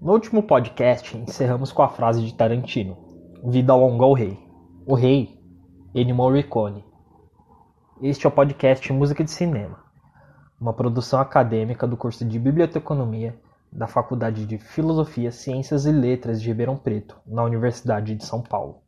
No último podcast, encerramos com a frase de Tarantino: Vida longa ao rei. O rei, Ennio Morricone. Este é o podcast Música de Cinema, uma produção acadêmica do curso de Biblioteconomia da Faculdade de Filosofia, Ciências e Letras de Ribeirão Preto, na Universidade de São Paulo.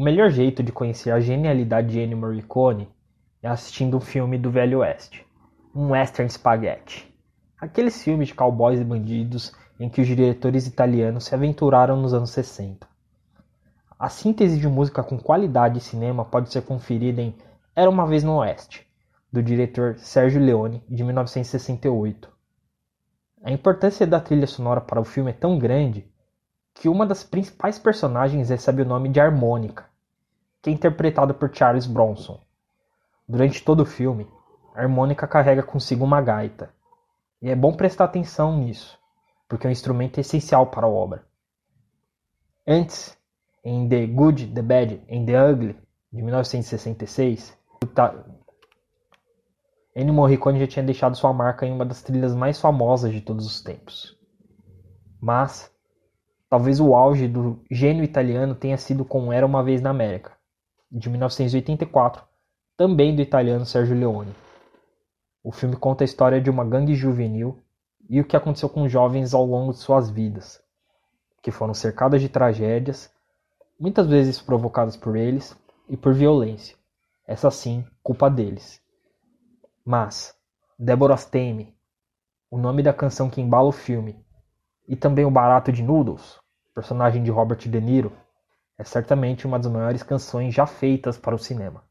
O melhor jeito de conhecer a genialidade de Ennio Morricone é assistindo um filme do Velho Oeste, um western spaghetti. Aqueles filmes de cowboys e bandidos em que os diretores italianos se aventuraram nos anos 60. A síntese de música com qualidade e cinema pode ser conferida em Era uma vez no Oeste, do diretor Sergio Leone, de 1968. A importância da trilha sonora para o filme é tão grande que uma das principais personagens recebe o nome de Harmônica, que é interpretado por Charles Bronson. Durante todo o filme, a harmônica carrega consigo uma gaita. E é bom prestar atenção nisso, porque é um instrumento essencial para a obra. Antes, em The Good, The Bad and The Ugly, de 1966, Ennio Morricone já tinha deixado sua marca em uma das trilhas mais famosas de todos os tempos. Mas, talvez o auge do gênio italiano tenha sido com Era Uma Vez na América, de 1984, também do italiano Sergio Leone. O filme conta a história de uma gangue juvenil e o que aconteceu com jovens ao longo de suas vidas, que foram cercadas de tragédias, muitas vezes provocadas por eles e por violência. Essa sim, culpa deles. Mas Deborah Stame, o nome da canção que embala o filme, e também o Barato de Noodles, personagem de Robert De Niro, é certamente uma das maiores canções já feitas para o cinema.